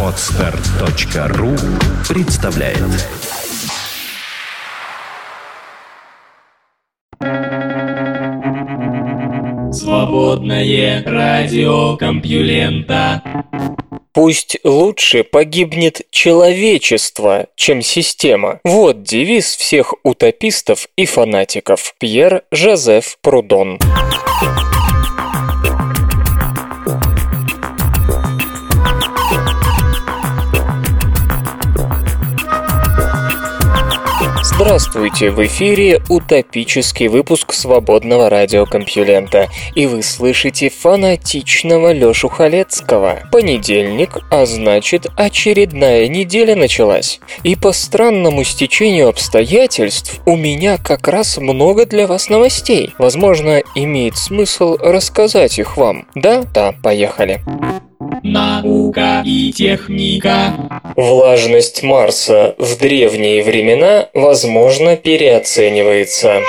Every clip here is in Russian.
Отстар.ру представляет Свободное радио Компьюлента Пусть лучше погибнет человечество, чем система. Вот девиз всех утопистов и фанатиков. Пьер Жозеф Прудон. Здравствуйте, в эфире утопический выпуск свободного радиокомпьюлента, и вы слышите фанатичного Лёшу Халецкого. Понедельник, а значит очередная неделя началась. И по странному стечению обстоятельств у меня как раз много для вас новостей. Возможно, имеет смысл рассказать их вам. Да? Да, поехали. Наука и техника. Влажность Марса в древние времена, возможно, переоценивается.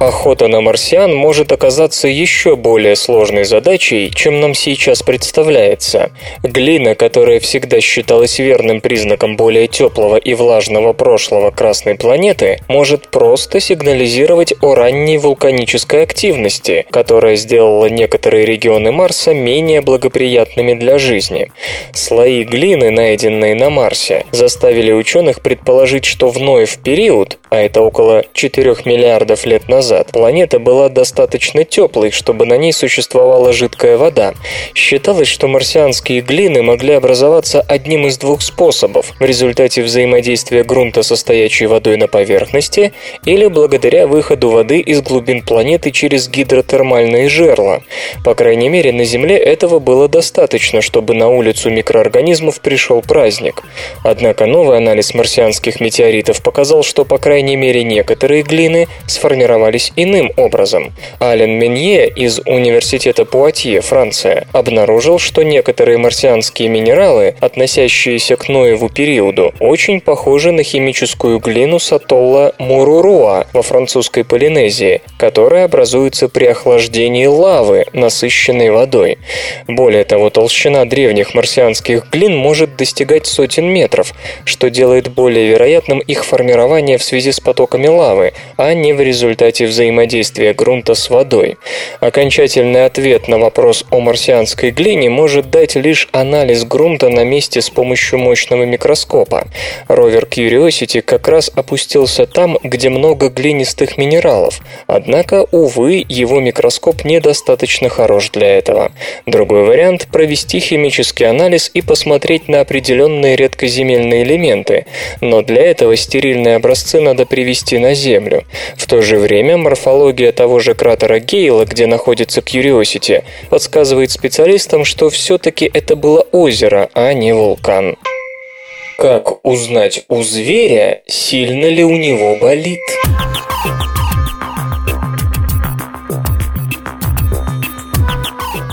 Охота на марсиан может оказаться еще более сложной задачей, чем нам сейчас представляется. Глина, которая всегда считалась верным признаком более теплого и влажного прошлого Красной планеты, может просто сигнализировать о ранней вулканической активности, которая сделала некоторые регионы Марса менее благоприятными для жизни. Слои глины, найденные на Марсе, заставили ученых предположить, что в Ноев период, а это около 4 миллиардов лет назад, назад планета была достаточно теплой, чтобы на ней существовала жидкая вода. Считалось, что марсианские глины могли образоваться одним из двух способов – в результате взаимодействия грунта со стоячей водой на поверхности или благодаря выходу воды из глубин планеты через гидротермальные жерла. По крайней мере, на Земле этого было достаточно, чтобы на улицу микроорганизмов пришел праздник. Однако новый анализ марсианских метеоритов показал, что по крайней мере некоторые глины сформировались развивались иным образом. Ален Менье из Университета Пуатье, Франция, обнаружил, что некоторые марсианские минералы, относящиеся к Ноеву периоду, очень похожи на химическую глину с атолла Муруруа во французской Полинезии, которая образуется при охлаждении лавы, насыщенной водой. Более того, толщина древних марсианских глин может достигать сотен метров, что делает более вероятным их формирование в связи с потоками лавы, а не в результате взаимодействия грунта с водой. Окончательный ответ на вопрос о марсианской глине может дать лишь анализ грунта на месте с помощью мощного микроскопа. Ровер Curiosity как раз опустился там, где много глинистых минералов, однако, увы, его микроскоп недостаточно хорош для этого. Другой вариант – провести химический анализ и посмотреть на определенные редкоземельные элементы, но для этого стерильные образцы надо привести на Землю. В то же время морфология того же кратера Гейла, где находится Curiosity, подсказывает специалистам, что все-таки это было озеро, а не вулкан. Как узнать у зверя, сильно ли у него болит?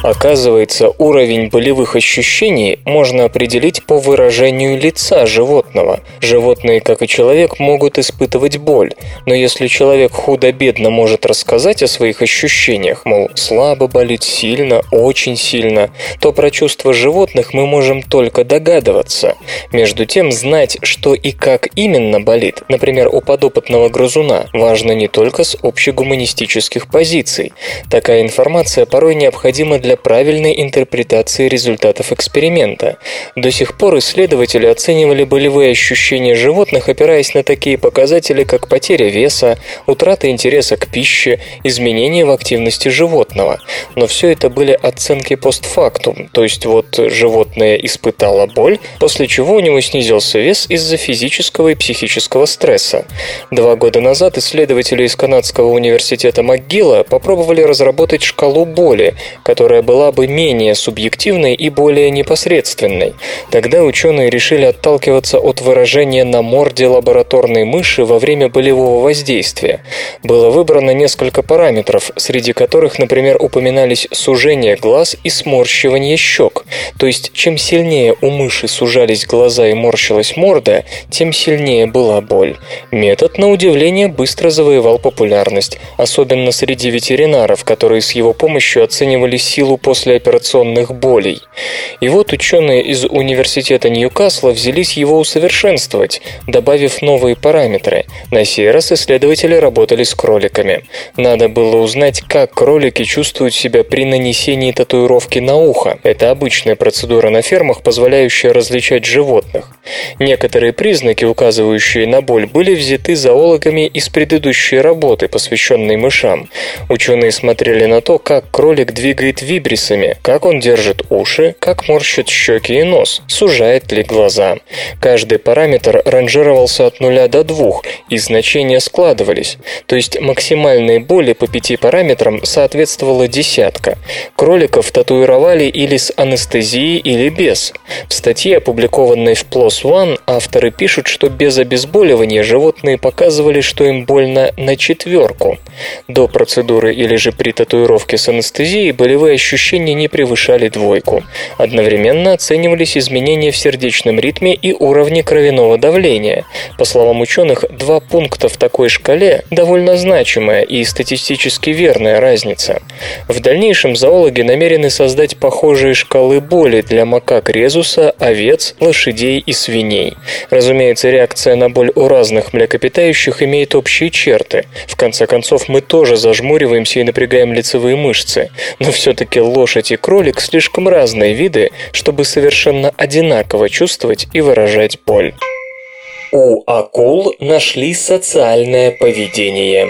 Оказывается, уровень болевых ощущений можно определить по выражению лица животного. Животные, как и человек, могут испытывать боль, но если человек худо-бедно может рассказать о своих ощущениях, мол, слабо болит, сильно, очень сильно, то про чувства животных мы можем только догадываться. Между тем, знать, что и как именно болит, например, у подопытного грызуна, важно не только с общегуманистических позиций. Такая информация порой необходима для правильной интерпретации результатов эксперимента. До сих пор исследователи оценивали болевые ощущения животных, опираясь на такие показатели, как потеря веса, утрата интереса к пище, изменения в активности животного. Но все это были оценки постфактум, то есть вот животное испытало боль, после чего у него снизился вес из-за физического и психического стресса. Два года назад исследователи из канадского университета МcGill попробовали разработать шкалу боли, которая была бы менее субъективной и более непосредственной. Тогда ученые решили отталкиваться от выражения на морде лабораторной мыши во время болевого воздействия. Было выбрано несколько параметров, среди которых, например, упоминались сужение глаз и сморщивание щек. То есть, чем сильнее у мыши сужались глаза и морщилась морда, тем сильнее была боль. Метод, на удивление, быстро завоевал популярность, особенно среди ветеринаров, которые с его помощью оценивали силу послеоперационных болей. И вот ученые из университета Ньюкасла взялись его усовершенствовать, добавив новые параметры. На сей раз исследователи работали с кроликами. Надо было узнать, как кролики чувствуют себя при нанесении татуировки на ухо. Это обычная процедура на фермах, позволяющая различать животных. Некоторые признаки, указывающие на боль, были взяты зоологами из предыдущей работы, посвященной мышам. Ученые смотрели на то, как кролик двигает вибрисами, как он держит уши, как морщит щеки и нос, сужает ли глаза. Каждый параметр ранжировался от 0 до 2, и значения складывались. То есть максимальной боли по пяти параметрам соответствовала десятка. Кроликов татуировали или с анестезией, или без. В статье, опубликованной в PLOS ONE, авторы пишут, что без обезболивания животные показывали, что им больно на четверку. До процедуры или же при татуировке с анестезией болевые ощущения не превышали двойку. Одновременно оценивались изменения в сердечном ритме и уровне кровяного давления. По словам ученых, два пункта в такой шкале – довольно значимая и статистически верная разница. В дальнейшем зоологи намерены создать похожие шкалы боли для макак резуса, овец, лошадей и свиней. Разумеется, реакция на боль у разных млекопитающих имеет общие черты. В конце концов, мы тоже зажмуриваемся и напрягаем лицевые мышцы. Но все-таки лошадь и кролик слишком разные виды, чтобы совершенно одинаково чувствовать и выражать боль. У акул нашли социальное поведение.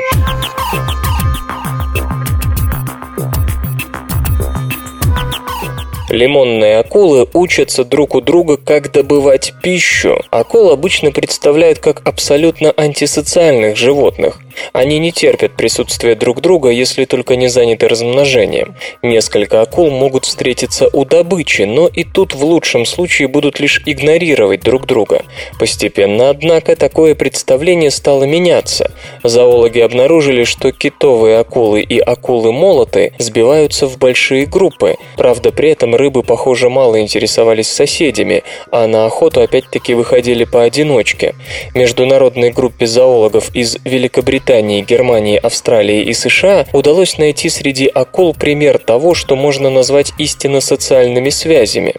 Лимонные акулы учатся друг у друга, как добывать пищу. Акул обычно представляют как абсолютно антисоциальных животных. Они не терпят присутствия друг друга, если только не заняты размножением. Несколько акул могут встретиться у добычи, но и тут в лучшем случае будут лишь игнорировать друг друга. Постепенно, однако, такое представление стало меняться. Зоологи обнаружили, что китовые акулы и акулы-молоты сбиваются в большие группы. Правда, при этом рыбы, похоже, мало интересовались соседями, а на охоту опять-таки выходили поодиночке. Международной группе зоологов из Великобритании, Германии, Австралии и США удалось найти среди акул пример того, что можно назвать истинно социальными связями.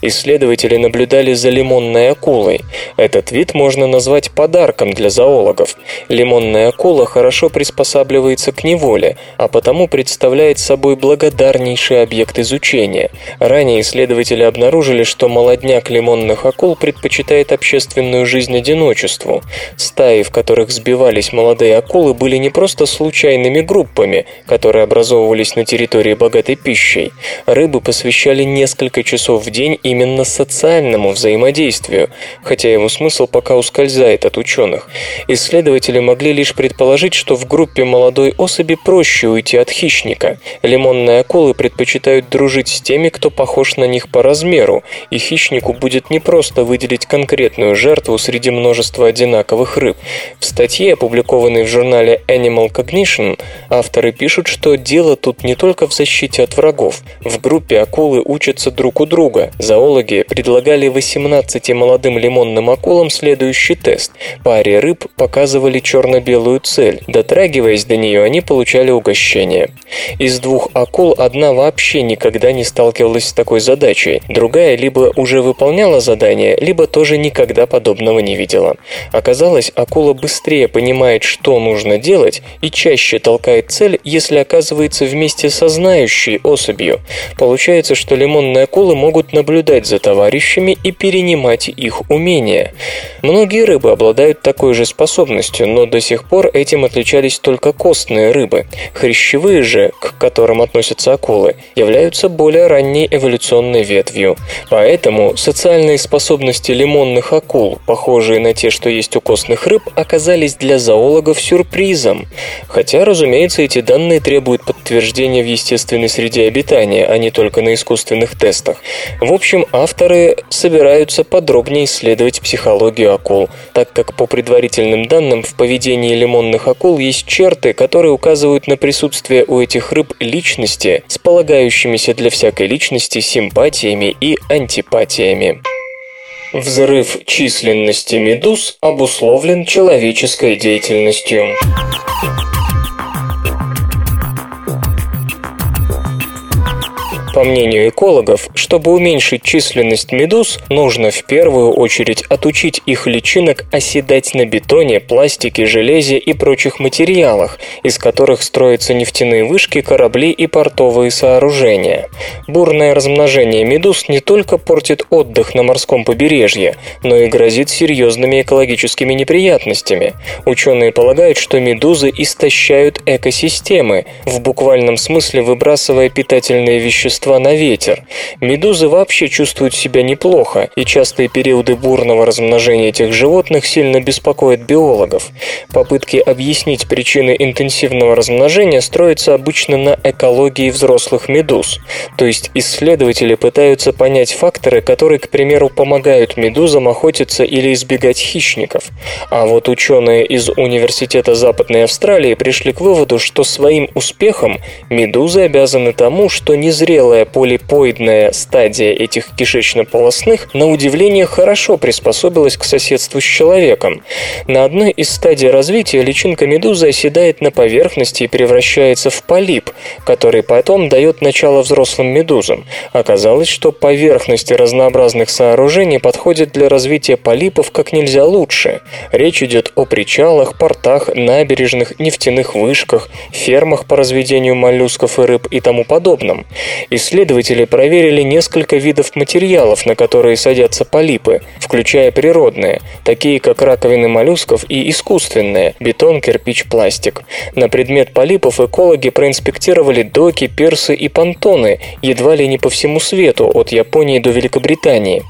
Исследователи наблюдали за лимонной акулой. Этот вид можно назвать подарком для зоологов. Лимонная акула хорошо приспосабливается к неволе, а потому представляет собой благодарнейший объект изучения. Ранее исследователи обнаружили, что молодняк лимонных акул предпочитает общественную жизнь одиночеству. Стаи, в которых сбивались молодые акулы, были не просто случайными группами, которые образовывались на территории богатой пищей. Рыбы посвящали несколько часов в день именно социальному взаимодействию, хотя его смысл пока ускользает от ученых. Исследователи могли лишь предположить, что в группе молодой особи проще уйти от хищника. Лимонные акулы предпочитают дружить с теми, кто похож на них по размеру, и хищнику будет непросто выделить конкретную жертву среди множества одинаковых рыб. В статье, опубликованной в журнале Animal Cognition, авторы пишут, что дело тут не только в защите от врагов. В группе акулы учатся друг у друга. Зоологи предлагали 18 молодым лимонным акулам следующий тест. Паре рыб показывали черно-белую цель. Дотрагиваясь до нее, они получали угощение. Из двух акул одна вообще никогда не сталкивалась с такой задачей. Другая либо уже выполняла задание, либо тоже никогда подобного не видела. Оказалось, акула быстрее понимает, что нужно делать, и чаще толкает цель, если оказывается вместе со знающей особью. Получается, что лимонные акулы могут наблюдать за товарищами и перенимать их умения. Многие рыбы обладают такой же способностью, но до сих пор этим отличались только костные рыбы. Хрящевые же, к которым относятся акулы, являются более ранней эволюционной ветвью. Поэтому социальные способности лимонных акул, похожие на те, что есть у костных рыб, оказались для зоологов сюрпризом. Хотя, разумеется, эти данные требуют подтверждения в естественной среде обитания, а не только на искусственных тестах. В общем, авторы собираются подробнее исследовать психологию акул, так как по предварительным данным в поведении лимонных акул есть черты, которые указывают на присутствие у этих рыб личности с полагающимися для всякой личности симпатиями и антипатиями. Взрыв численности медуз обусловлен человеческой деятельностью. По мнению экологов, чтобы уменьшить численность медуз, нужно в первую очередь отучить их личинок оседать на бетоне, пластике, железе и прочих материалах, из которых строятся нефтяные вышки, корабли и портовые сооружения. Бурное размножение медуз не только портит отдых на морском побережье, но и грозит серьезными экологическими неприятностями. Ученые полагают, что медузы истощают экосистемы, в буквальном смысле выбрасывая питательные вещества средства на ветер. Медузы вообще чувствуют себя неплохо, и частые периоды бурного размножения этих животных сильно беспокоят биологов. Попытки объяснить причины интенсивного размножения строятся обычно на экологии взрослых медуз. То есть исследователи пытаются понять факторы, которые, к примеру, помогают медузам охотиться или избегать хищников. А вот ученые из Университета Западной Австралии пришли к выводу, что своим успехом медузы обязаны тому, что незрелая Первая полипоидная стадия этих кишечно-полостных на удивление хорошо приспособилась к соседству с человеком. На одной из стадий развития личинка медузы оседает на поверхности и превращается в полип, который потом дает начало взрослым медузам. Оказалось, что поверхности разнообразных сооружений подходят для развития полипов как нельзя лучше. Речь идет о причалах, портах, набережных, нефтяных вышках, фермах по разведению моллюсков и рыб и тому подобном. Исследователи Исследователи проверили несколько видов материалов, на которые садятся полипы, включая природные, такие как раковины моллюсков и искусственные – бетон, кирпич, пластик. На предмет полипов экологи проинспектировали доки, пирсы и понтоны, едва ли не по всему свету, от Японии до Великобритании.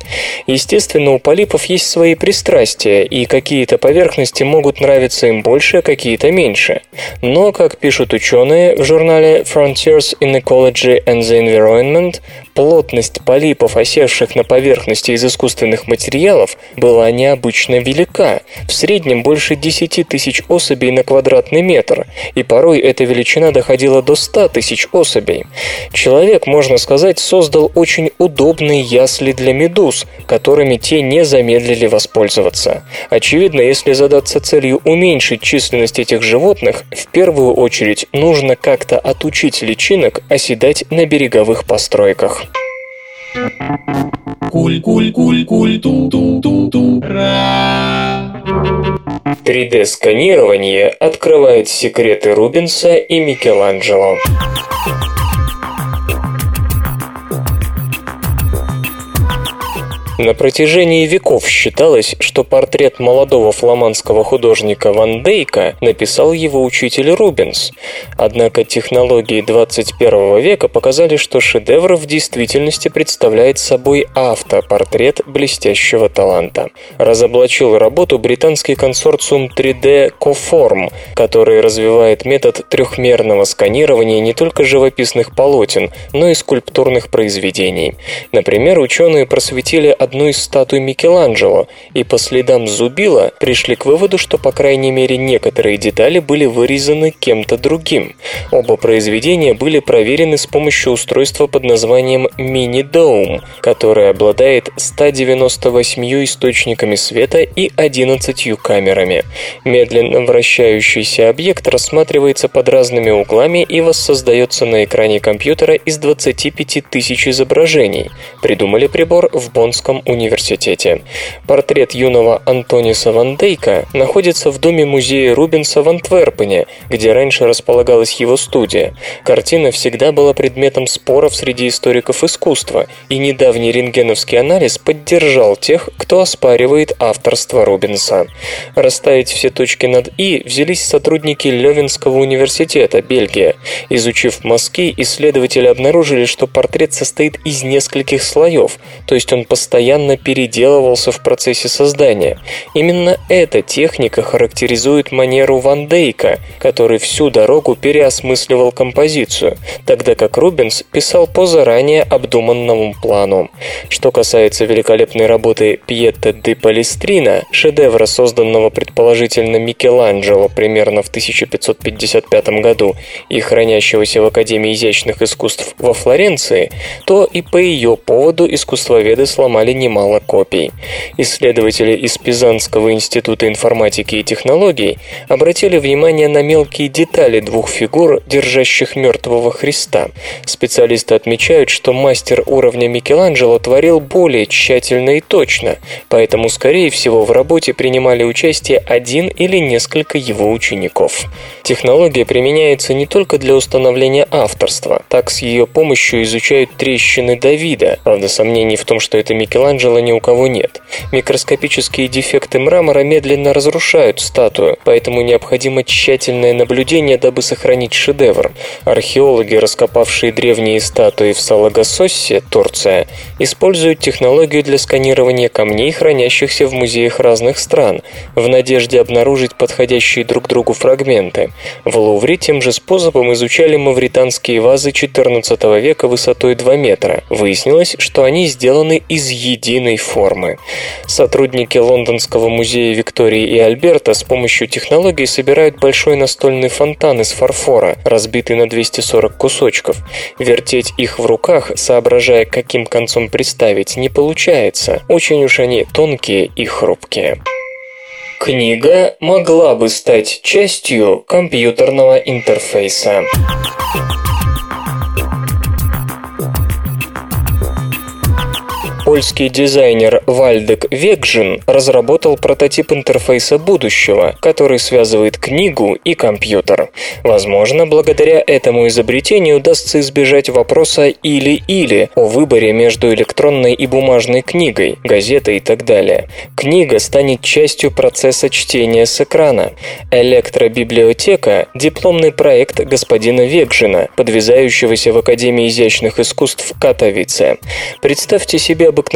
Естественно, у полипов есть свои пристрастия, и какие-то поверхности могут нравиться им больше, а какие-то меньше. Но, как пишут ученые в журнале Frontiers in Ecology and the Environment, environment плотность полипов, осевших на поверхности из искусственных материалов, была необычно велика, в среднем больше 10 тысяч особей на квадратный метр, и порой эта величина доходила до 100 тысяч особей. Человек, можно сказать, создал очень удобные ясли для медуз, которыми те не замедлили воспользоваться. Очевидно, если задаться целью уменьшить численность этих животных, в первую очередь нужно как-то отучить личинок оседать на береговых постройках. Куль-куль-куль-куль-ту-ту-ту-ту-ра. 3D-сканирование открывает секреты Рубенса и Микеланджело. На протяжении веков считалось, что портрет молодого фламандского художника Ван Дейка написал его учитель Рубенс. Однако технологии 21 века показали, что шедевр в действительности представляет собой автопортрет блестящего таланта. Разоблачил работу британский консорциум 3D Coform, который развивает метод трехмерного сканирования не только живописных полотен, но и скульптурных произведений. Например, ученые просветили одну из статуй Микеланджело и по следам зубила пришли к выводу, что по крайней мере некоторые детали были вырезаны кем-то другим. Оба произведения были проверены с помощью устройства под названием Dome, которое обладает 198 источниками света и 11 камерами. Медленно вращающийся объект рассматривается под разными углами и воссоздается на экране компьютера из 25 тысяч изображений. Придумали прибор в Боннском Университете. Портрет юного Антониса Ван Дейка находится в доме музея Рубенса в Антверпене, где раньше располагалась его студия. Картина всегда была предметом споров среди историков искусства, и недавний рентгеновский анализ поддержал тех, кто оспаривает авторство Рубенса. Расставить все точки над «и» взялись сотрудники Левинского университета, Бельгия. Изучив мазки, исследователи обнаружили, что портрет состоит из нескольких слоев, то есть он постоянно постоянно переделывался в процессе создания. Именно эта техника характеризует манеру Ван Дейка, который всю дорогу переосмысливал композицию, тогда как Рубенс писал по заранее обдуманному плану. Что касается великолепной работы Пьетта де Палестрина, шедевра, созданного предположительно Микеланджело примерно в 1555 году и хранящегося в Академии изящных искусств во Флоренции, то и по ее поводу искусствоведы сломали немало копий. Исследователи из Пизанского института информатики и технологий обратили внимание на мелкие детали двух фигур, держащих мертвого Христа. Специалисты отмечают, что мастер уровня Микеланджело творил более тщательно и точно, поэтому, скорее всего, в работе принимали участие один или несколько его учеников. Технология применяется не только для установления авторства, так с ее помощью изучают трещины Давида, правда, сомнений в том, что это Микеланджело ни у кого нет. Микроскопические дефекты мрамора медленно разрушают статую, поэтому необходимо тщательное наблюдение, дабы сохранить шедевр. Археологи, раскопавшие древние статуи в Салагасоссе, Турция, используют технологию для сканирования камней, хранящихся в музеях разных стран, в надежде обнаружить подходящие друг другу фрагменты. В Лувре тем же способом изучали мавританские вазы XIV века высотой 2 метра. Выяснилось, что они сделаны из единой формы. Сотрудники Лондонского музея Виктории и Альберта с помощью технологий собирают большой настольный фонтан из фарфора, разбитый на 240 кусочков. Вертеть их в руках, соображая, каким концом приставить, не получается. Очень уж они тонкие и хрупкие. Книга могла бы стать частью компьютерного интерфейса. Польский дизайнер Вальдек Векжин разработал прототип интерфейса будущего, который связывает книгу и компьютер. Возможно, благодаря этому изобретению удастся избежать вопроса «или-или» о выборе между электронной и бумажной книгой, газетой и так далее. Книга станет частью процесса чтения с экрана. Электробиблиотека – дипломный проект господина Векжина, подвязающегося в Академии изящных искусств Катовице. Представьте себе обыкновенную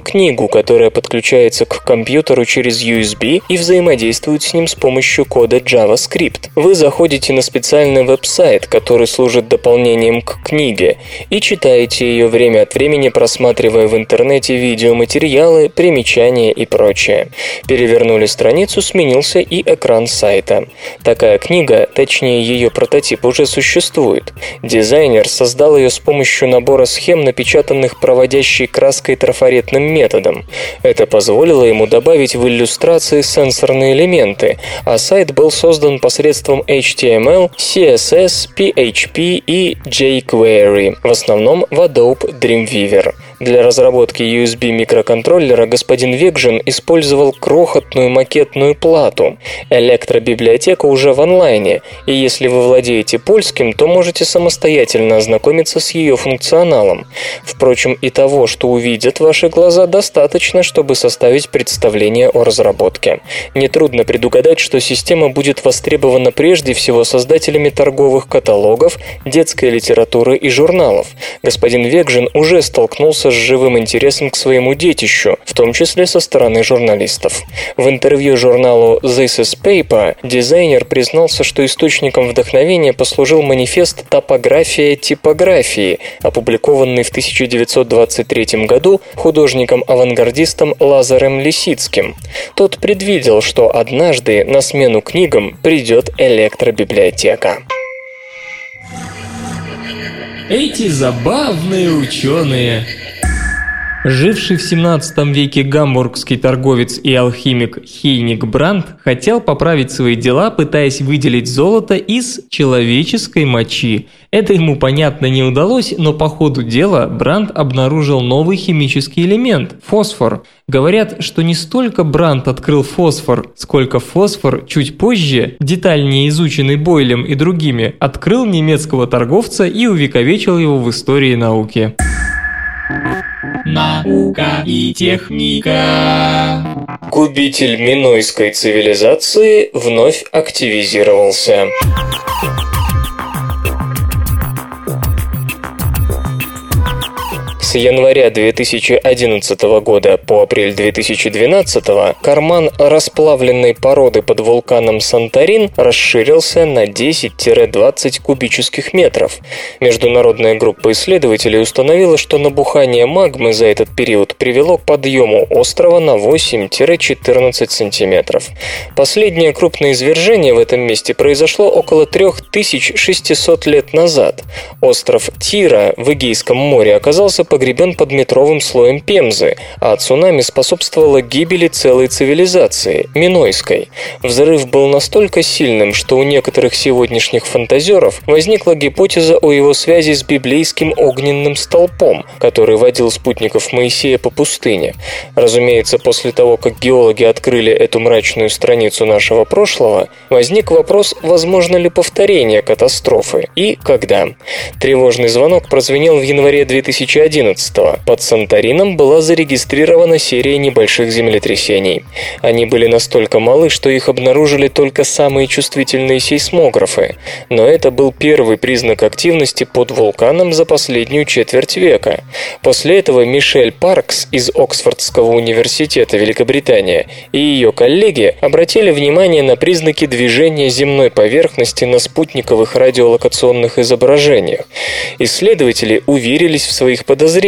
книгу, которая подключается к компьютеру через USB и взаимодействует с ним с помощью кода JavaScript. Вы заходите на специальный веб-сайт, который служит дополнением к книге, и читаете ее время от времени, просматривая в интернете видеоматериалы, примечания и прочее. Перевернули страницу, сменился и экран сайта. Такая книга, точнее ее прототип, уже существует. Дизайнер создал ее с помощью набора схем, напечатанных проводящей краской трафаретным методом. Это позволило ему добавить в иллюстрации сенсорные элементы, а сайт был создан посредством HTML, CSS, PHP и jQuery, в основном в Adobe Dreamweaver. Для разработки USB микроконтроллера господин Векжин использовал крохотную макетную плату. Электробиблиотека уже в онлайне, и если вы владеете польским, то можете самостоятельно ознакомиться с ее функционалом. Впрочем, и того, что увидят ваши глаза, достаточно, чтобы составить представление о разработке. Нетрудно предугадать, что система будет востребована прежде всего создателями торговых каталогов, детской литературы и журналов. Господин Векжин уже столкнулся с живым интересом к своему детищу, в том числе со стороны журналистов. В интервью журналу This is Paper дизайнер признался, что источником вдохновения послужил манифест «Топография типографии», опубликованный в 1923 году художником-авангардистом Лазарем Лисицким. Тот предвидел, что однажды на смену книгам придет электробиблиотека. Эти забавные ученые Живший в 17 веке гамбургский торговец и алхимик Хейник Брандт хотел поправить свои дела, пытаясь выделить золото из человеческой мочи. Это ему, понятно, не удалось, но по ходу дела Брандт обнаружил новый химический элемент – фосфор. Говорят, что не столько Брандт открыл фосфор, сколько фосфор чуть позже, детальнее изученный Бойлем и другими, открыл немецкого торговца и увековечил его в истории науки. Наука и техника. Губитель минойской цивилизации вновь активизировался. С января 2011 года по апрель 2012 карман расплавленной породы под вулканом Санторин расширился на 10-20 кубических метров. Международная группа исследователей установила, что набухание магмы за этот период привело к подъему острова на 8-14 сантиметров. Последнее крупное извержение в этом месте произошло около 3600 лет назад. Остров Тира в Эгейском море оказался погребен под метровым слоем Пемзы, а цунами способствовало гибели целой цивилизации – Минойской. Взрыв был настолько сильным, что у некоторых сегодняшних фантазеров возникла гипотеза о его связи с библейским огненным столпом, который водил спутников Моисея по пустыне. Разумеется, после того, как геологи открыли эту мрачную страницу нашего прошлого, возник вопрос, возможно ли повторение катастрофы и когда. Тревожный звонок прозвенел в январе 2011 -го. Под Санторином была зарегистрирована серия небольших землетрясений. Они были настолько малы, что их обнаружили только самые чувствительные сейсмографы. Но это был первый признак активности под вулканом за последнюю четверть века. После этого Мишель Паркс из Оксфордского университета Великобритания и ее коллеги обратили внимание на признаки движения земной поверхности на спутниковых радиолокационных изображениях. Исследователи уверились в своих подозрениях,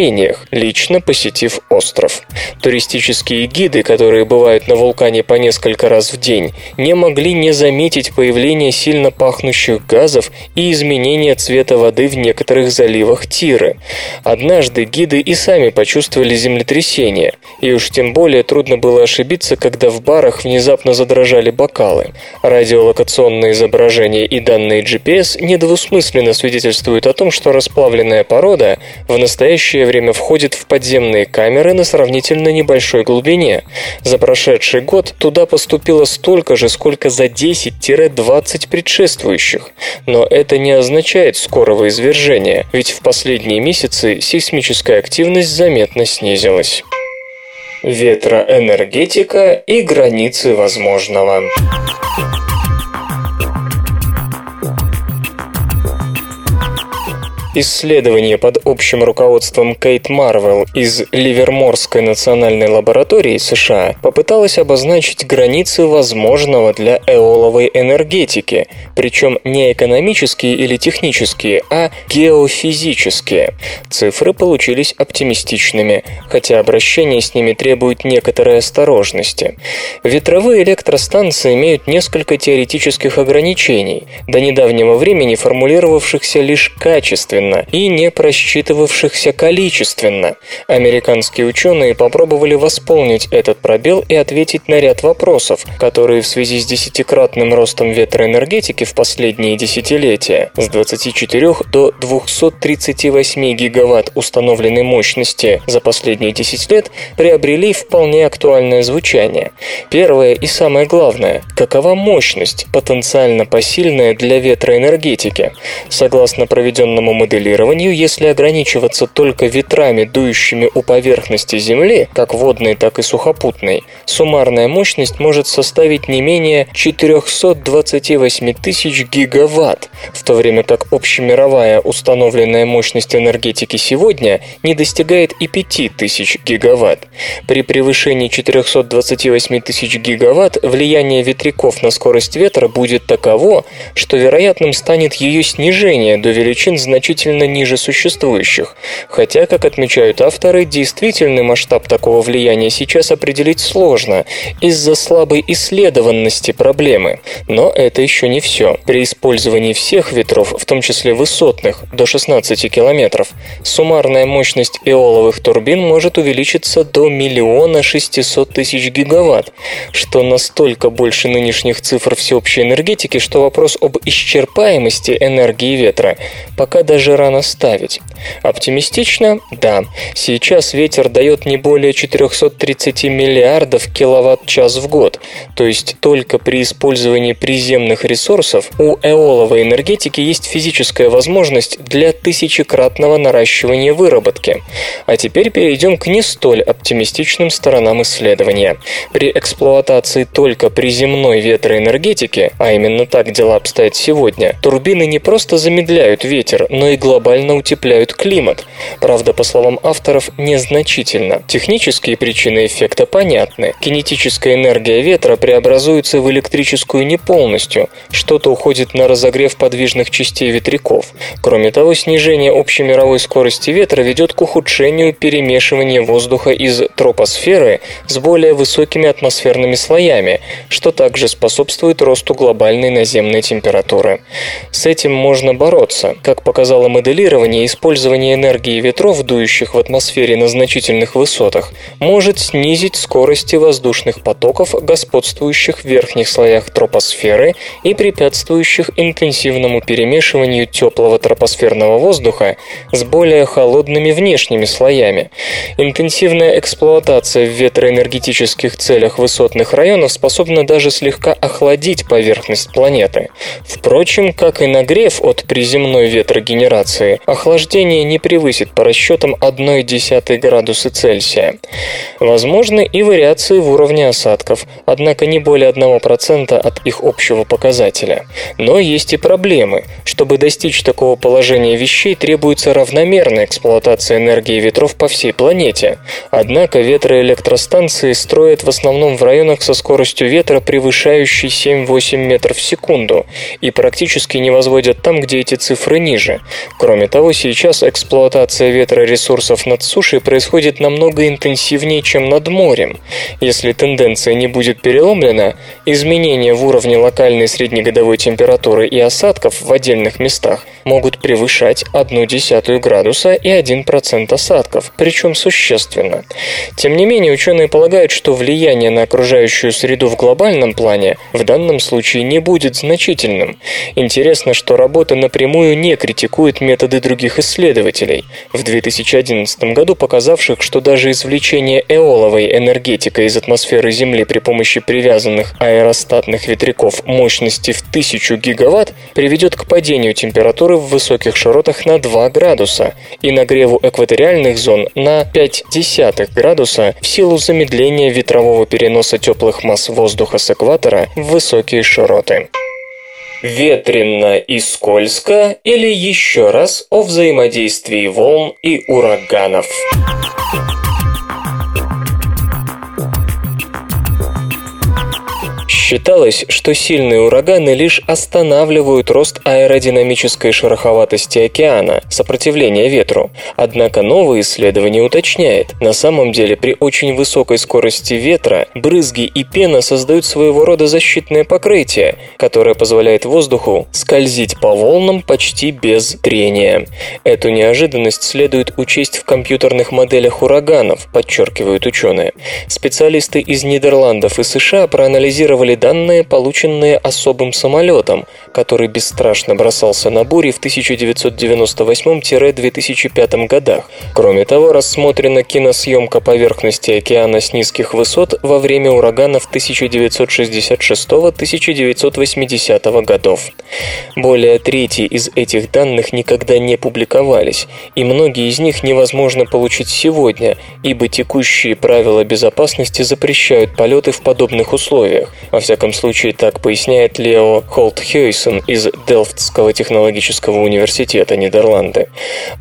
лично посетив остров. Туристические гиды, которые бывают на вулкане по несколько раз в день, не могли не заметить появление сильно пахнущих газов и изменения цвета воды в некоторых заливах Тиры. Однажды гиды и сами почувствовали землетрясение, и уж тем более трудно было ошибиться, когда в барах внезапно задрожали бокалы. Радиолокационные изображения и данные GPS недвусмысленно свидетельствуют о том, что расплавленная порода в настоящее время входит в подземные камеры на сравнительно небольшой глубине. За прошедший год туда поступило столько же, сколько за 10-20 предшествующих. Но это не означает скорого извержения, ведь в последние месяцы сейсмическая активность заметно снизилась. Ветроэнергетика и границы возможного. Исследование под общим руководством Кейт Марвел из Ливерморской национальной лаборатории США попыталось обозначить границы возможного для эоловой энергетики, причем не экономические или технические, а геофизические. Цифры получились оптимистичными, хотя обращение с ними требует некоторой осторожности. Ветровые электростанции имеют несколько теоретических ограничений, до недавнего времени формулировавшихся лишь качественно качественно и не просчитывавшихся количественно. Американские ученые попробовали восполнить этот пробел и ответить на ряд вопросов, которые в связи с десятикратным ростом ветроэнергетики в последние десятилетия с 24 до 238 гигаватт установленной мощности за последние 10 лет приобрели вполне актуальное звучание. Первое и самое главное – какова мощность, потенциально посильная для ветроэнергетики? Согласно проведенному моделированию, моделированию, если ограничиваться только ветрами, дующими у поверхности Земли, как водной, так и сухопутной, суммарная мощность может составить не менее 428 тысяч гигаватт, в то время как общемировая установленная мощность энергетики сегодня не достигает и 5000 гигаватт. При превышении 428 тысяч гигаватт влияние ветряков на скорость ветра будет таково, что вероятным станет ее снижение до величин значительно значительно ниже существующих, хотя, как отмечают авторы, действительный масштаб такого влияния сейчас определить сложно из-за слабой исследованности проблемы. Но это еще не все. При использовании всех ветров, в том числе высотных, до 16 километров, суммарная мощность эоловых турбин может увеличиться до миллиона 600 тысяч гигаватт, что настолько больше нынешних цифр всеобщей энергетики, что вопрос об исчерпаемости энергии ветра пока даже же рано ставить. Оптимистично? Да. Сейчас ветер дает не более 430 миллиардов киловатт-час в год, то есть только при использовании приземных ресурсов у эоловой энергетики есть физическая возможность для тысячекратного наращивания выработки. А теперь перейдем к не столь оптимистичным сторонам исследования. При эксплуатации только приземной ветроэнергетики, а именно так дела обстоят сегодня, турбины не просто замедляют ветер, но и глобально утепляют меняют климат. Правда, по словам авторов, незначительно. Технические причины эффекта понятны. Кинетическая энергия ветра преобразуется в электрическую не полностью. Что-то уходит на разогрев подвижных частей ветряков. Кроме того, снижение общей мировой скорости ветра ведет к ухудшению перемешивания воздуха из тропосферы с более высокими атмосферными слоями, что также способствует росту глобальной наземной температуры. С этим можно бороться. Как показало моделирование, использование энергии ветров, дующих в атмосфере на значительных высотах, может снизить скорости воздушных потоков, господствующих в верхних слоях тропосферы и препятствующих интенсивному перемешиванию теплого тропосферного воздуха с более холодными внешними слоями. Интенсивная эксплуатация в ветроэнергетических целях высотных районов способна даже слегка охладить поверхность планеты. Впрочем, как и нагрев от приземной ветрогенерации, охлаждение не превысит по расчетам 1,1 градуса Цельсия. Возможны и вариации в уровне осадков, однако не более 1% от их общего показателя. Но есть и проблемы. Чтобы достичь такого положения вещей, требуется равномерная эксплуатация энергии ветров по всей планете. Однако ветроэлектростанции строят в основном в районах со скоростью ветра, превышающей 7-8 метров в секунду, и практически не возводят там, где эти цифры ниже. Кроме того, сейчас эксплуатация ветроресурсов над сушей происходит намного интенсивнее, чем над морем. Если тенденция не будет переломлена, изменения в уровне локальной среднегодовой температуры и осадков в отдельных местах могут превышать 1,1 градуса и 1% осадков, причем существенно. Тем не менее, ученые полагают, что влияние на окружающую среду в глобальном плане в данном случае не будет значительным. Интересно, что работа напрямую не критикует методы других исследователей. В 2011 году показавших, что даже извлечение эоловой энергетикой из атмосферы Земли при помощи привязанных аэростатных ветряков мощности в 1000 гигаватт приведет к падению температуры в высоких широтах на 2 градуса и нагреву экваториальных зон на 0,5 градуса в силу замедления ветрового переноса теплых масс воздуха с экватора в высокие широты. Ветрено и скользко или еще раз о взаимодействии волн и ураганов. Считалось, что сильные ураганы лишь останавливают рост аэродинамической шероховатости океана, сопротивления ветру. Однако новое исследование уточняет, на самом деле при очень высокой скорости ветра брызги и пена создают своего рода защитное покрытие, которое позволяет воздуху скользить по волнам почти без трения. Эту неожиданность следует учесть в компьютерных моделях ураганов, подчеркивают ученые. Специалисты из Нидерландов и США проанализировали данные, полученные особым самолетом, который бесстрашно бросался на бури в 1998-2005 годах. Кроме того, рассмотрена киносъемка поверхности океана с низких высот во время ураганов 1966-1980 годов. Более трети из этих данных никогда не публиковались, и многие из них невозможно получить сегодня, ибо текущие правила безопасности запрещают полеты в подобных условиях. Во случае, так поясняет Лео Холт-Хейсон из Делфтского технологического университета Нидерланды.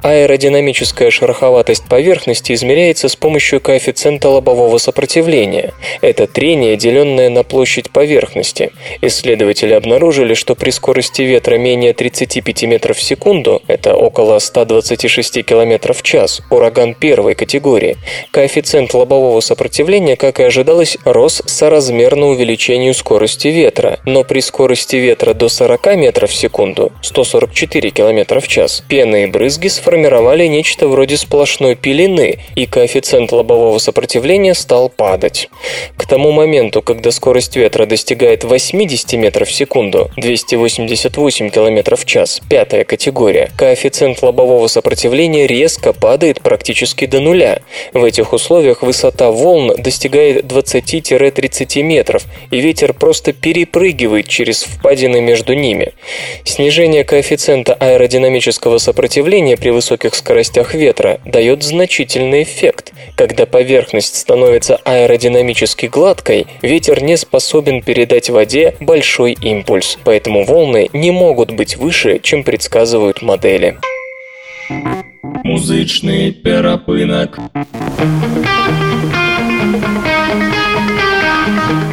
Аэродинамическая шероховатость поверхности измеряется с помощью коэффициента лобового сопротивления. Это трение, деленное на площадь поверхности. Исследователи обнаружили, что при скорости ветра менее 35 метров в секунду, это около 126 км в час, ураган первой категории, коэффициент лобового сопротивления, как и ожидалось, рос соразмерно увеличению скорости ветра, но при скорости ветра до 40 метров в секунду, 144 км в час, пены и брызги сформировали нечто вроде сплошной пелены, и коэффициент лобового сопротивления стал падать. К тому моменту, когда скорость ветра достигает 80 метров в секунду, 288 км в час, пятая категория, коэффициент лобового сопротивления резко падает практически до нуля. В этих условиях высота волн достигает 20-30 метров, и ветер просто перепрыгивает через впадины между ними. Снижение коэффициента аэродинамического сопротивления при высоких скоростях ветра дает значительный эффект. Когда поверхность становится аэродинамически гладкой, ветер не способен передать воде большой импульс, поэтому волны не могут быть выше, чем предсказывают модели. Музычный перапынак.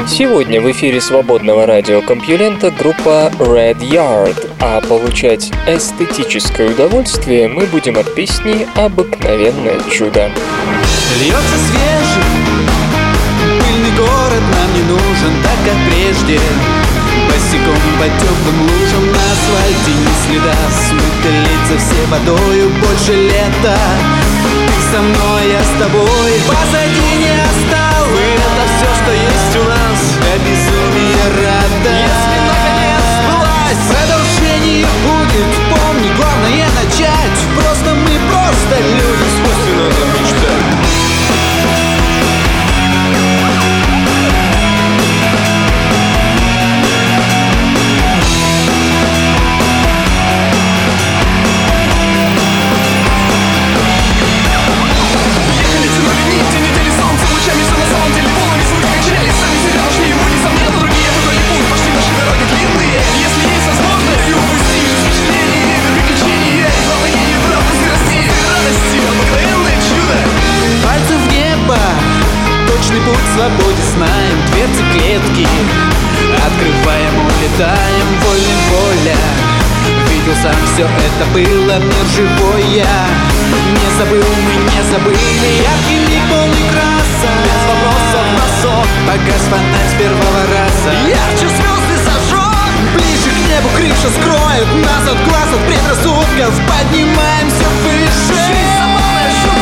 Сегодня в эфире свободного радиокомпьюлента группа Red Yard, а получать эстетическое удовольствие мы будем от песни «Обыкновенное чудо». Льется свежий, пыльный город нам не нужен, так как прежде. Босиком по теплым лужам на асфальте ни следа лица все водою, больше лета Ты со мной, я с тобой, позади не нас, а безумие рада Если наконец сбылась, продолжение будет. Помни, главное начать, просто мы просто люди Точный путь к свободе знаем Дверцы клетки. Открываем, улетаем Вольным воля Видел сам, все это было Мир живой я Не забыл, мы не забыли Яркий миг полный краса. Без вопросов бросок Погас фонарь с первого раза. Ярче звезды зажжем Ближе к небу крыша скроет. Нас от глаз, от предрассудков. Поднимаемся выше. Забавная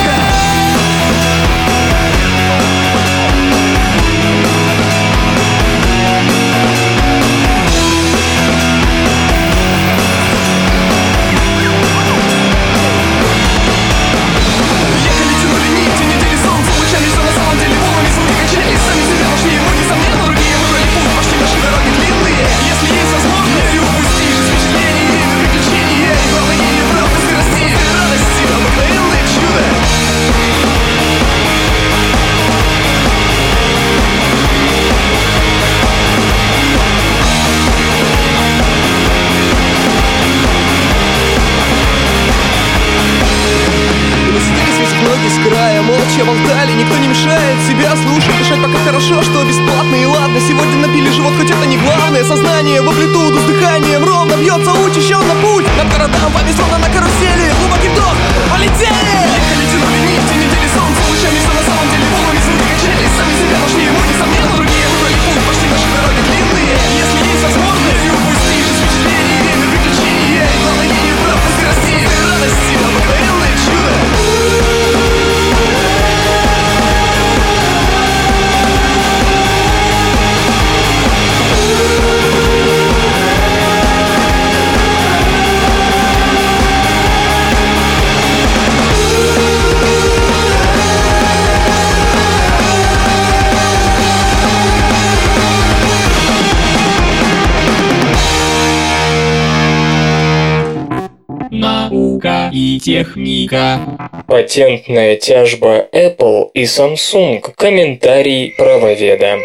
техника. Патентная тяжба Apple и Samsung. Комментарий правоведа.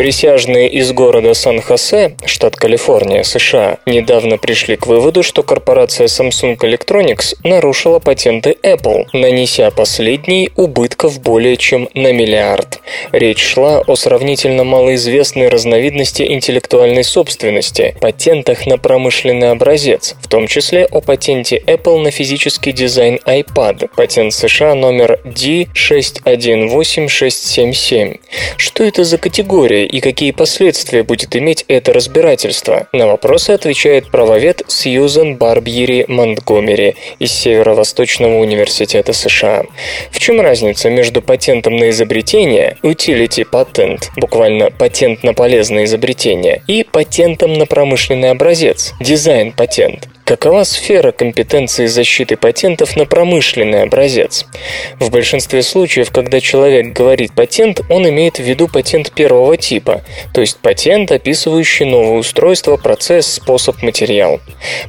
Присяжные из города Сан-Хосе, штат Калифорния, США, недавно пришли к выводу, что корпорация Samsung Electronics нарушила патенты Apple, нанеся последней убытков более чем на миллиард. Речь шла о сравнительно малоизвестной разновидности интеллектуальной собственности – патентах на промышленный образец, в том числе о патенте Apple на физический дизайн iPad, патент США номер D618677. Что это за категория и какие последствия будет иметь это разбирательство? На вопросы отвечает правовед Сьюзен Барбьери Монтгомери из Северо-Восточного университета США. В чем разница между патентом на изобретение, utility patent, буквально патент на полезное изобретение, и патентом на промышленный образец, дизайн-патент? Какова сфера компетенции защиты патентов на промышленный образец? В большинстве случаев, когда человек говорит патент, он имеет в виду патент первого типа, то есть патент, описывающий новое устройство, процесс, способ, материал.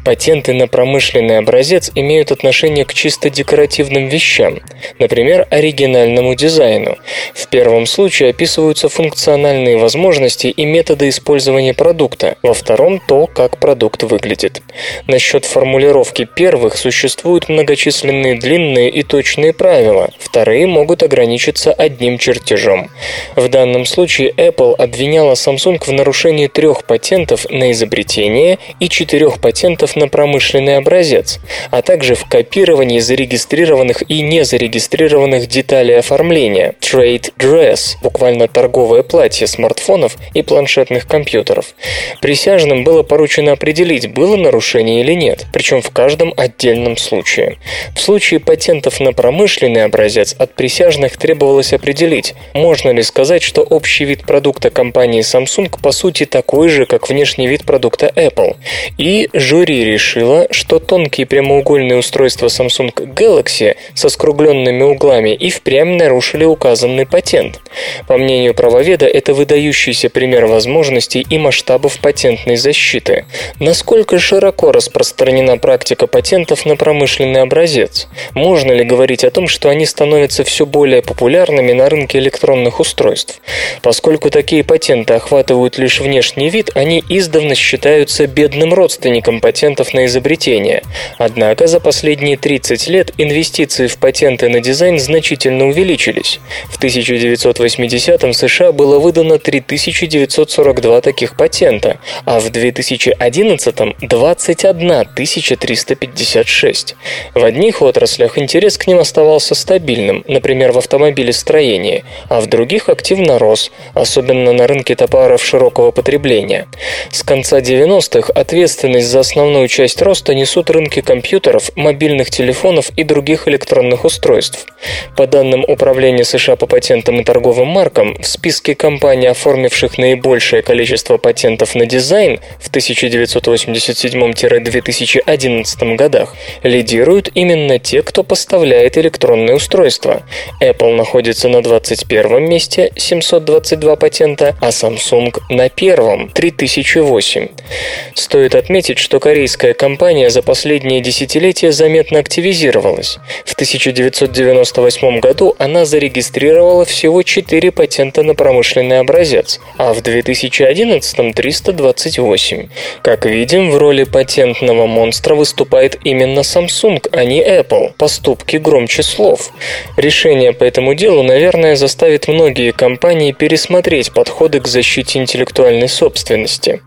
Патенты на промышленный образец имеют отношение к чисто декоративным вещам, например, оригинальному дизайну. В первом случае описываются функциональные возможности и методы использования продукта, во втором – то, как продукт выглядит. Насчет формулировки первых существуют многочисленные длинные и точные правила, вторые могут ограничиться одним чертежом. В данном случае Apple обвиняла Samsung в нарушении трех патентов на изобретение и четырех патентов на промышленный образец, а также в копировании зарегистрированных и незарегистрированных деталей оформления trade dress, буквально торговое платье смартфонов и планшетных компьютеров. Присяжным было поручено определить, было нарушение или нет, причем в каждом отдельном случае. В случае патентов на промышленный образец от присяжных требовалось определить, можно ли сказать, что общий вид продукта компании Samsung по сути такой же, как внешний вид продукта Apple. И жюри решило, что тонкие прямоугольные устройства Samsung Galaxy со скругленными углами и впрямь нарушили указанный патент. По мнению правоведа, это выдающийся пример возможностей и масштабов патентной защиты. Насколько широко распространена практика патентов на промышленный образец? Можно ли говорить о том, что они становятся все более популярными на рынке электронных устройств? Поскольку такие патенты охватывают лишь внешний вид, они издавна считаются бедным родственником патентов на изобретение. Однако за последние 30 лет инвестиции в патенты на дизайн значительно увеличились. В 1980-м США было выдано 3942 таких патента, а в 2011-м 21 356. В одних отраслях интерес к ним оставался стабильным, например, в автомобилестроении, а в других активно рос, особенно на рынке товаров широкого потребления. С конца 90-х ответственность за основную часть роста несут рынки компьютеров, мобильных телефонов и других электронных устройств. По данным Управления США по патентам и торговым маркам, в списке компаний, оформивших наибольшее количество патентов на дизайн в 1987-2011 годах, лидируют именно те, кто поставляет электронные устройства. Apple находится на 21 месте, 722 патента, а Samsung на первом, 3008. Стоит отметить, что корейская компания за последние десятилетия заметно активизировалась. В 1998 году она зарегистрировала всего 4 патента на промышленный образец, а в 2011 328. Как видим, в роли патентного монстра выступает именно Samsung, а не Apple. Поступки громче слов. Решение по этому делу, наверное, заставит многие компании пересмотреть подходы к защите интеллектуальной собственности.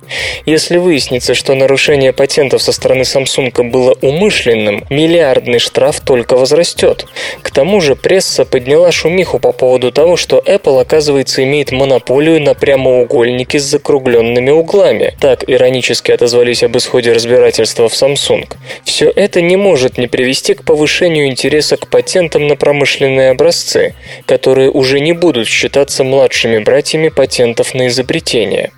Если выяснится, что нарушение патентов со стороны Samsung было умышленным, миллиардный штраф только возрастет. К тому же пресса подняла шумиху по поводу того, что Apple, оказывается, имеет монополию на прямоугольники с закругленными углами. Так иронически отозвались об исходе разбирательства в Samsung. Все это не может не привести к повышению интереса к патентам на промышленные образцы, которые уже не будут считаться младшими братьями патентов на изобретение.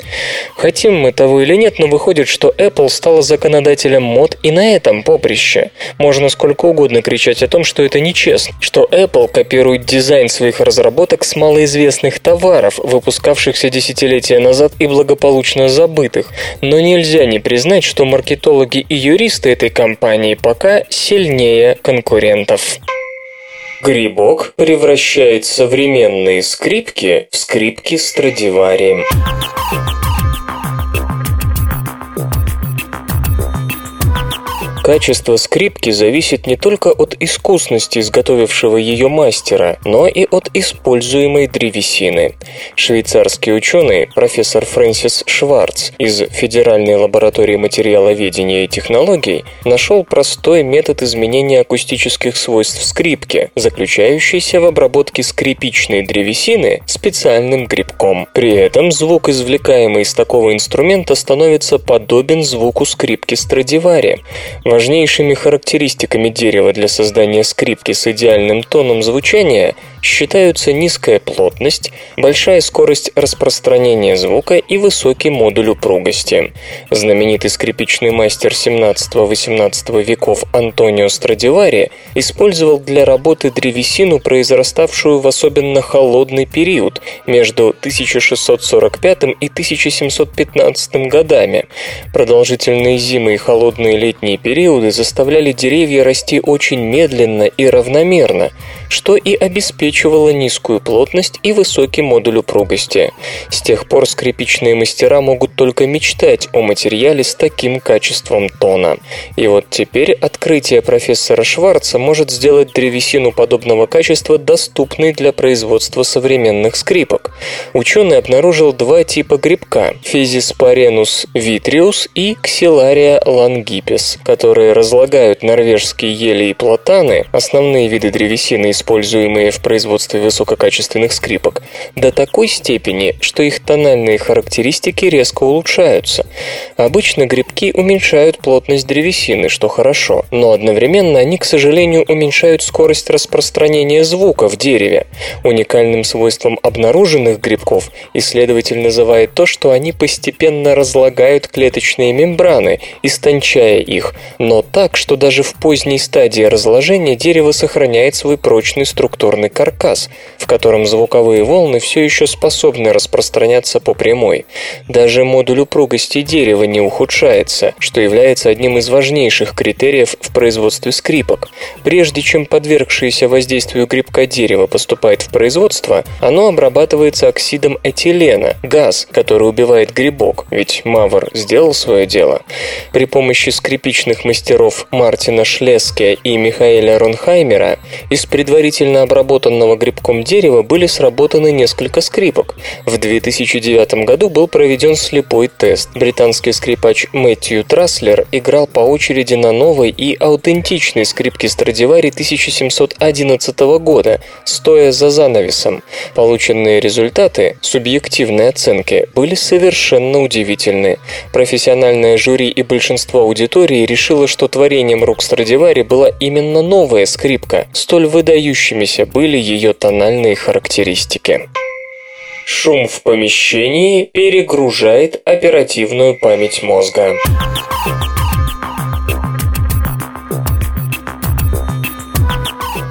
Хотим мы того или нет, но выходит, что Apple стала законодателем мод и на этом поприще. Можно сколько угодно кричать о том, что это нечестно, что Apple копирует дизайн своих разработок с малоизвестных товаров, выпускавшихся десятилетия назад и благополучно забытых, но нельзя не признать, что маркетологи и юристы этой компании пока сильнее конкурентов. Грибок превращает современные скрипки в скрипки Страдивари. Качество скрипки зависит не только от искусности изготовившего ее мастера, но и от используемой древесины. Швейцарский ученый, профессор Фрэнсис Шварц из Федеральной лаборатории материаловедения и технологий, нашел простой метод изменения акустических свойств скрипки, заключающийся в обработке скрипичной древесины специальным грибком. При этом звук, извлекаемый из такого инструмента, становится подобен звуку скрипки Страдивари. Важнейшими характеристиками дерева для создания скрипки с идеальным тоном звучания считаются низкая плотность, большая скорость распространения звука и высокий модуль упругости. Знаменитый скрипичный мастер 17-18 веков Антонио Страдивари использовал для работы древесину, произраставшую в особенно холодный период между 1645 и 1715 годами. Продолжительные зимы и холодные летние периоды заставляли деревья расти очень медленно и равномерно, что и обеспечивало низкую плотность и высокий модуль упругости. С тех пор скрипичные мастера могут только мечтать о материале с таким качеством тона. И вот теперь открытие профессора Шварца может сделать древесину подобного качества доступной для производства современных скрипок. Ученый обнаружил два типа грибка – Физиспаренус витриус и Ксилария лангипес, которые разлагают норвежские ели и платаны, основные виды древесины, используемые в производстве высококачественных скрипок, до такой степени, что их тональные характеристики резко улучшаются. Обычно грибки уменьшают плотность древесины, что хорошо, но одновременно они, к сожалению, уменьшают скорость распространения звука в дереве. Уникальным свойством обнаруженных грибков исследователь называет то, что они постепенно разлагают клеточные мембраны, истончая их, но так, что даже в поздней стадии разложения дерево сохраняет свой прочный структурный каркас, в котором звуковые волны все еще способны распространяться по прямой. Даже модуль упругости дерева не ухудшается, что является одним из важнейших критериев в производстве скрипок. Прежде чем подвергшееся воздействию грибка дерева поступает в производство, оно обрабатывается оксидом этилена, газ, который убивает грибок, ведь мавр сделал свое дело. При помощи скрипичных мастеров Мартина Шлески и Михаэля Ронхаймера из предварительно обработанного грибком дерева были сработаны несколько скрипок. В 2009 году был проведен слепой тест. Британский скрипач Мэтью Траслер играл по очереди на новой и аутентичной скрипке Страдивари 1711 года, стоя за занавесом. Полученные результаты, субъективной оценки, были совершенно удивительны. Профессиональное жюри и большинство аудитории решило, что творением рук Страдивари была именно новая скрипка, столь выдающимися были ее тональные характеристики. Шум в помещении перегружает оперативную память мозга.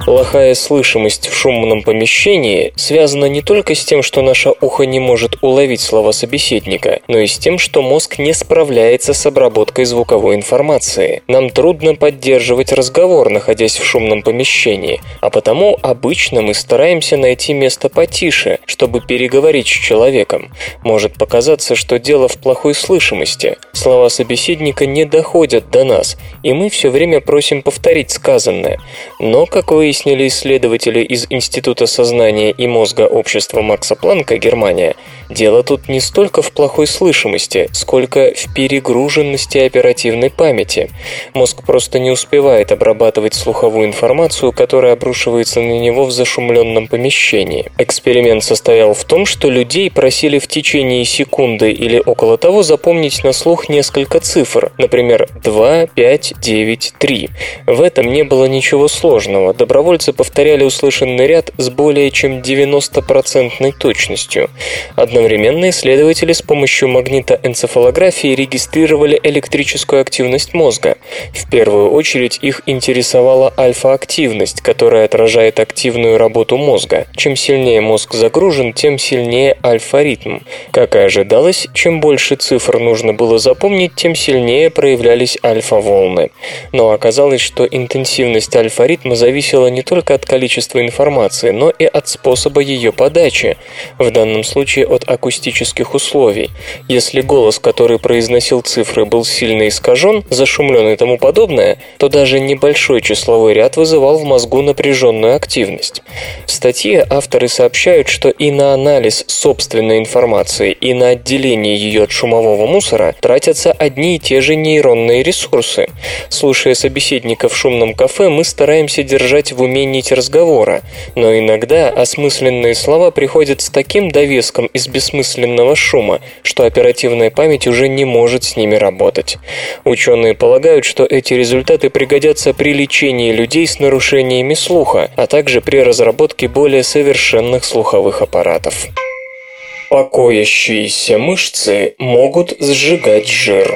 Плохая слышимость в шумном помещении связана не только с тем, что наше ухо не может уловить слова собеседника, но и с тем, что мозг не справляется с обработкой звуковой информации. Нам трудно поддерживать разговор, находясь в шумном помещении, а потому обычно мы стараемся найти место потише, чтобы переговорить с человеком. Может показаться, что дело в плохой слышимости. Слова собеседника не доходят до нас, и мы все время просим повторить сказанное. Но, как выяснилось, выяснили исследователи из Института сознания и мозга общества Макса Планка, Германия, дело тут не столько в плохой слышимости, сколько в перегруженности оперативной памяти. Мозг просто не успевает обрабатывать слуховую информацию, которая обрушивается на него в зашумленном помещении. Эксперимент состоял в том, что людей просили в течение секунды или около того запомнить на слух несколько цифр, например, 2, 5, 9, 3. В этом не было ничего сложного. Добровольцы добровольцы повторяли услышанный ряд с более чем 90% точностью. Одновременно исследователи с помощью магнитоэнцефалографии регистрировали электрическую активность мозга. В первую очередь их интересовала альфа-активность, которая отражает активную работу мозга. Чем сильнее мозг загружен, тем сильнее альфа-ритм. Как и ожидалось, чем больше цифр нужно было запомнить, тем сильнее проявлялись альфа-волны. Но оказалось, что интенсивность альфа-ритма зависела не только от количества информации, но и от способа ее подачи, в данном случае от акустических условий. Если голос, который произносил цифры, был сильно искажен, зашумлен и тому подобное, то даже небольшой числовой ряд вызывал в мозгу напряженную активность. В статье авторы сообщают, что и на анализ собственной информации, и на отделение ее от шумового мусора тратятся одни и те же нейронные ресурсы. Слушая собеседника в шумном кафе, мы стараемся держать в уме нить разговора, но иногда осмысленные слова приходят с таким довеском из бессмысленного шума, что оперативная память уже не может с ними работать. Ученые полагают, что эти результаты пригодятся при лечении людей с нарушениями слуха, а также при разработке более совершенных слуховых аппаратов. Покоящиеся мышцы могут сжигать жир.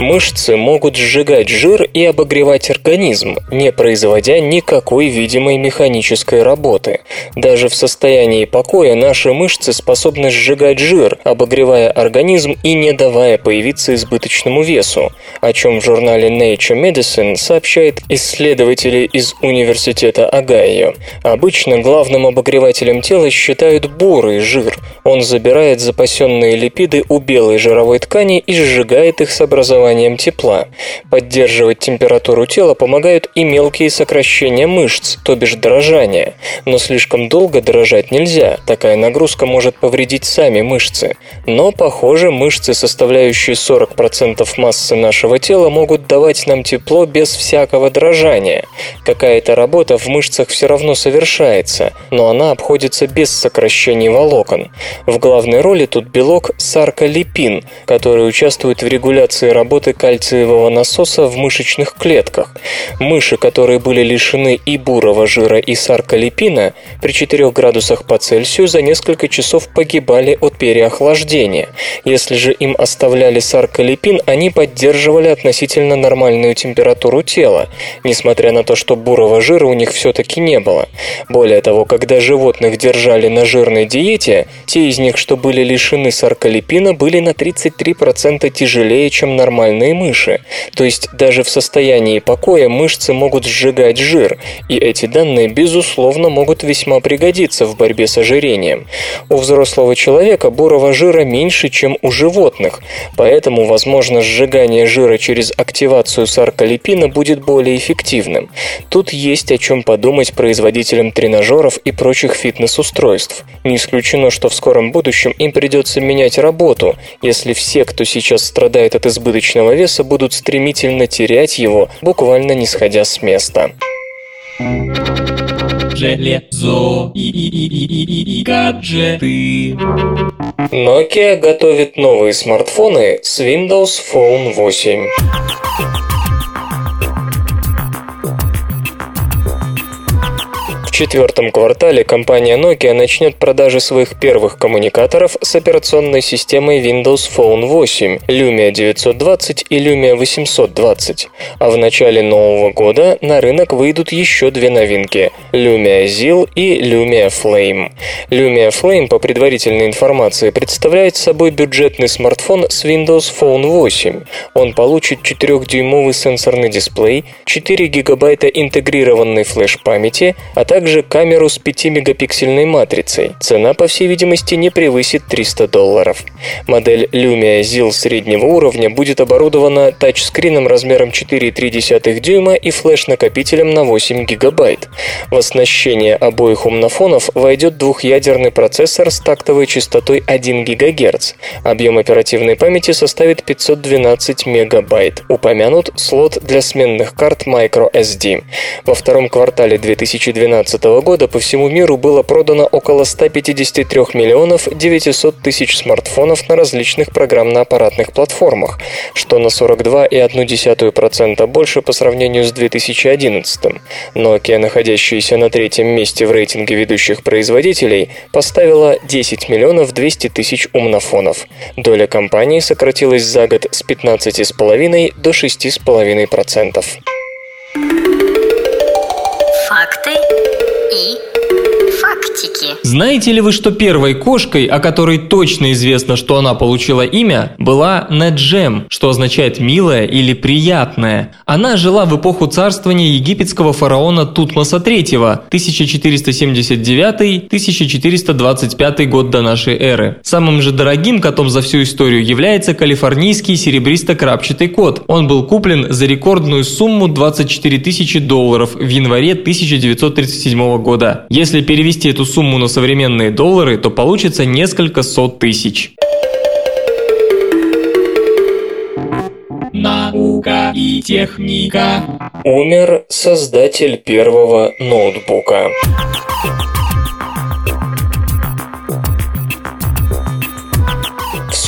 Мышцы могут сжигать жир и обогревать организм, не производя никакой видимой механической работы. Даже в состоянии покоя наши мышцы способны сжигать жир, обогревая организм и не давая появиться избыточному весу, о чем в журнале Nature Medicine сообщает исследователи из Университета Огайо. Обычно главным обогревателем тела считают бурый жир. Он забирает запасенные липиды у белой жировой ткани и сжигает их с образованием тепла. Поддерживать температуру тела помогают и мелкие сокращения мышц, то бишь дрожание. Но слишком долго дрожать нельзя, такая нагрузка может повредить сами мышцы. Но, похоже, мышцы, составляющие 40% массы нашего тела, могут давать нам тепло без всякого дрожания. Какая-то работа в мышцах все равно совершается, но она обходится без сокращений волокон. В главной роли тут белок сарколипин, который участвует в регуляции работы кальциевого насоса в мышечных клетках. Мыши, которые были лишены и бурого жира, и сарколипина, при 4 градусах по Цельсию за несколько часов погибали от переохлаждения. Если же им оставляли сарколипин, они поддерживали относительно нормальную температуру тела, несмотря на то, что бурого жира у них все-таки не было. Более того, когда животных держали на жирной диете, те из них, что были лишены сарколипина, были на 33% тяжелее, чем нормальные нормальные мыши. То есть даже в состоянии покоя мышцы могут сжигать жир, и эти данные, безусловно, могут весьма пригодиться в борьбе с ожирением. У взрослого человека бурого жира меньше, чем у животных, поэтому, возможно, сжигание жира через активацию сарколипина будет более эффективным. Тут есть о чем подумать производителям тренажеров и прочих фитнес-устройств. Не исключено, что в скором будущем им придется менять работу, если все, кто сейчас страдает от избыточного лишнего веса будут стремительно терять его, буквально не сходя с места. Железо и, и, и, и, и, и гаджеты. Nokia готовит новые смартфоны с Windows Phone 8. Четвертом квартале компания Nokia начнет продажи своих первых коммуникаторов с операционной системой Windows Phone 8, Lumia 920 и Lumia 820. А в начале нового года на рынок выйдут еще две новинки – Lumia Zil и Lumia Flame. Lumia Flame, по предварительной информации, представляет собой бюджетный смартфон с Windows Phone 8. Он получит 4-дюймовый сенсорный дисплей, 4 гигабайта интегрированной флеш-памяти, а также также камеру с 5-мегапиксельной матрицей. Цена, по всей видимости, не превысит 300 долларов. Модель Lumia ZIL среднего уровня будет оборудована тачскрином размером 4,3 дюйма и флеш-накопителем на 8 гигабайт. В оснащение обоих умнофонов войдет двухъядерный процессор с тактовой частотой 1 ГГц. Объем оперативной памяти составит 512 мегабайт. Упомянут слот для сменных карт microSD. Во втором квартале 2012 2015 года по всему миру было продано около 153 миллионов 900 тысяч смартфонов на различных программно-аппаратных платформах, что на 42,1% больше по сравнению с 2011. Nokia, находящаяся на третьем месте в рейтинге ведущих производителей, поставила 10 миллионов 200 тысяч умнофонов. Доля компании сократилась за год с 15,5 до 6,5%. Факты фактики. Знаете ли вы, что первой кошкой, о которой точно известно, что она получила имя, была Неджем, что означает «милая» или «приятная». Она жила в эпоху царствования египетского фараона Тутмоса III, 1479-1425 год до нашей эры. Самым же дорогим котом за всю историю является калифорнийский серебристо-крапчатый кот. Он был куплен за рекордную сумму 24 тысячи долларов в январе 1937 года. Если перевести эту сумму на современные доллары, то получится несколько сот тысяч. наука и техника. Умер создатель первого ноутбука.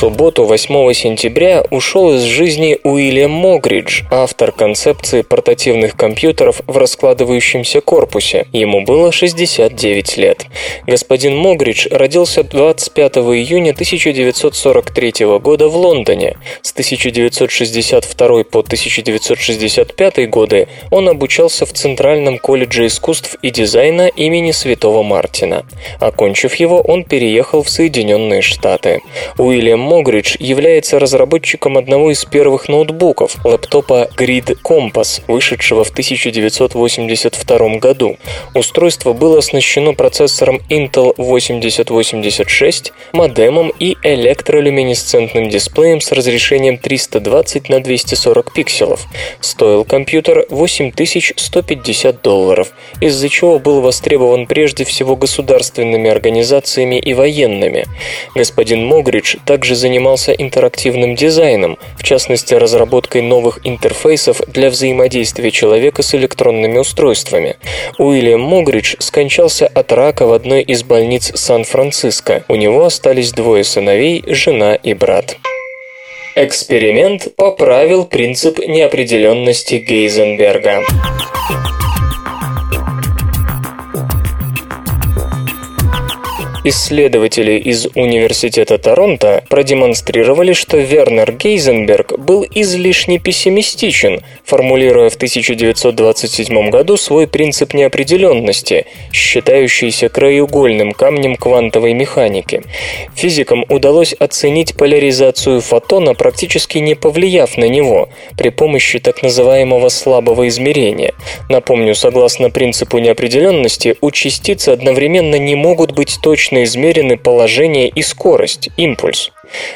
Субботу, 8 сентября, ушел из жизни Уильям Могридж, автор концепции портативных компьютеров в раскладывающемся корпусе. Ему было 69 лет. Господин Могридж родился 25 июня 1943 года в Лондоне. С 1962 по 1965 годы он обучался в Центральном колледже искусств и дизайна имени Святого Мартина. Окончив его, он переехал в Соединенные Штаты. Уильям Могридж является разработчиком одного из первых ноутбуков, лэптопа Grid Compass, вышедшего в 1982 году. Устройство было оснащено процессором Intel 8086, модемом и электролюминесцентным дисплеем с разрешением 320 на 240 пикселов. Стоил компьютер 8150 долларов, из-за чего был востребован прежде всего государственными организациями и военными. Господин Могридж также занимался интерактивным дизайном, в частности разработкой новых интерфейсов для взаимодействия человека с электронными устройствами. Уильям Могридж скончался от рака в одной из больниц Сан-Франциско. У него остались двое сыновей, жена и брат. Эксперимент поправил принцип неопределенности Гейзенберга. Исследователи из Университета Торонто продемонстрировали, что Вернер Гейзенберг был излишне пессимистичен, формулируя в 1927 году свой принцип неопределенности, считающийся краеугольным камнем квантовой механики. Физикам удалось оценить поляризацию фотона, практически не повлияв на него, при помощи так называемого слабого измерения. Напомню, согласно принципу неопределенности, у частицы одновременно не могут быть точно точно измерены положение и скорость, импульс.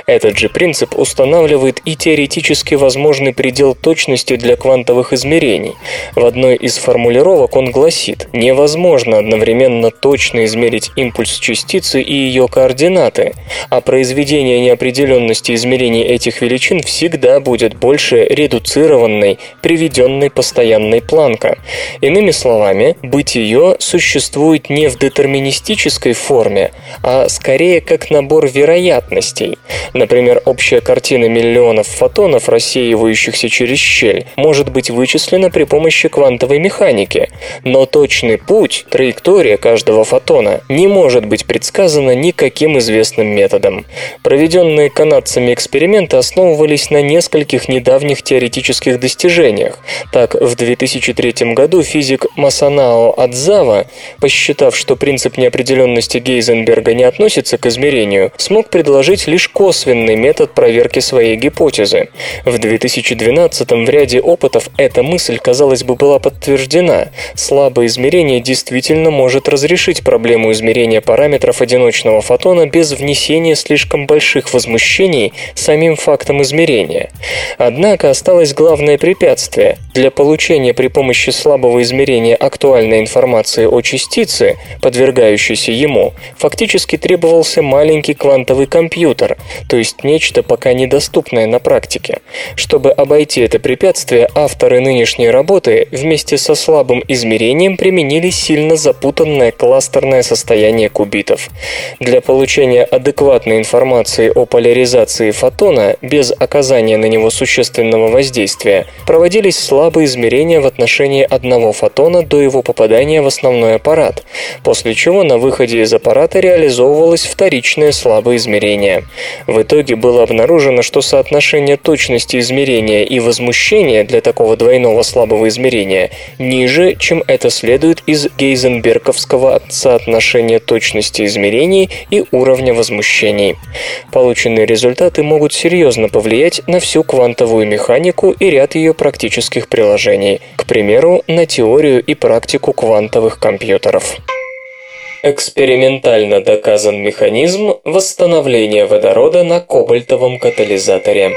Этот же принцип устанавливает и теоретически возможный предел точности для квантовых измерений. В одной из формулировок он гласит, невозможно одновременно точно измерить импульс частицы и ее координаты, а произведение неопределенности измерений этих величин всегда будет больше редуцированной, приведенной постоянной планка. Иными словами, бытие существует не в детерминистической форме, а скорее как набор вероятностей. Например, общая картина миллионов фотонов, рассеивающихся через щель, может быть вычислена при помощи квантовой механики, но точный путь, траектория каждого фотона не может быть предсказана никаким известным методом. Проведенные канадцами эксперименты основывались на нескольких недавних теоретических достижениях. Так, в 2003 году физик Масанао Адзава, посчитав, что принцип неопределенности Гейзенберга не относится к измерению, смог предложить лишь косвенный метод проверки своей гипотезы. В 2012 в ряде опытов эта мысль, казалось бы, была подтверждена. Слабое измерение действительно может разрешить проблему измерения параметров одиночного фотона без внесения слишком больших возмущений самим фактом измерения. Однако осталось главное препятствие. Для получения при помощи слабого измерения актуальной информации о частице, подвергающейся ему, фактически требовался маленький квантовый компьютер, то есть нечто пока недоступное на практике. Чтобы обойти это препятствие, авторы нынешней работы вместе со слабым измерением применили сильно запутанное кластерное состояние кубитов. Для получения адекватной информации о поляризации фотона без оказания на него существенного воздействия проводились слабые измерения в отношении одного фотона до его попадания в основной аппарат, после чего на выходе из аппарата реализовывалось вторичное слабое измерение. В итоге было обнаружено, что соотношение точности измерения и возмущения для такого двойного слабого измерения ниже, чем это следует из гейзенберговского соотношения точности измерений и уровня возмущений. Полученные результаты могут серьезно повлиять на всю квантовую механику и ряд ее практических приложений, к примеру, на теорию и практику квантовых компьютеров. Экспериментально доказан механизм восстановления водорода на кобальтовом катализаторе.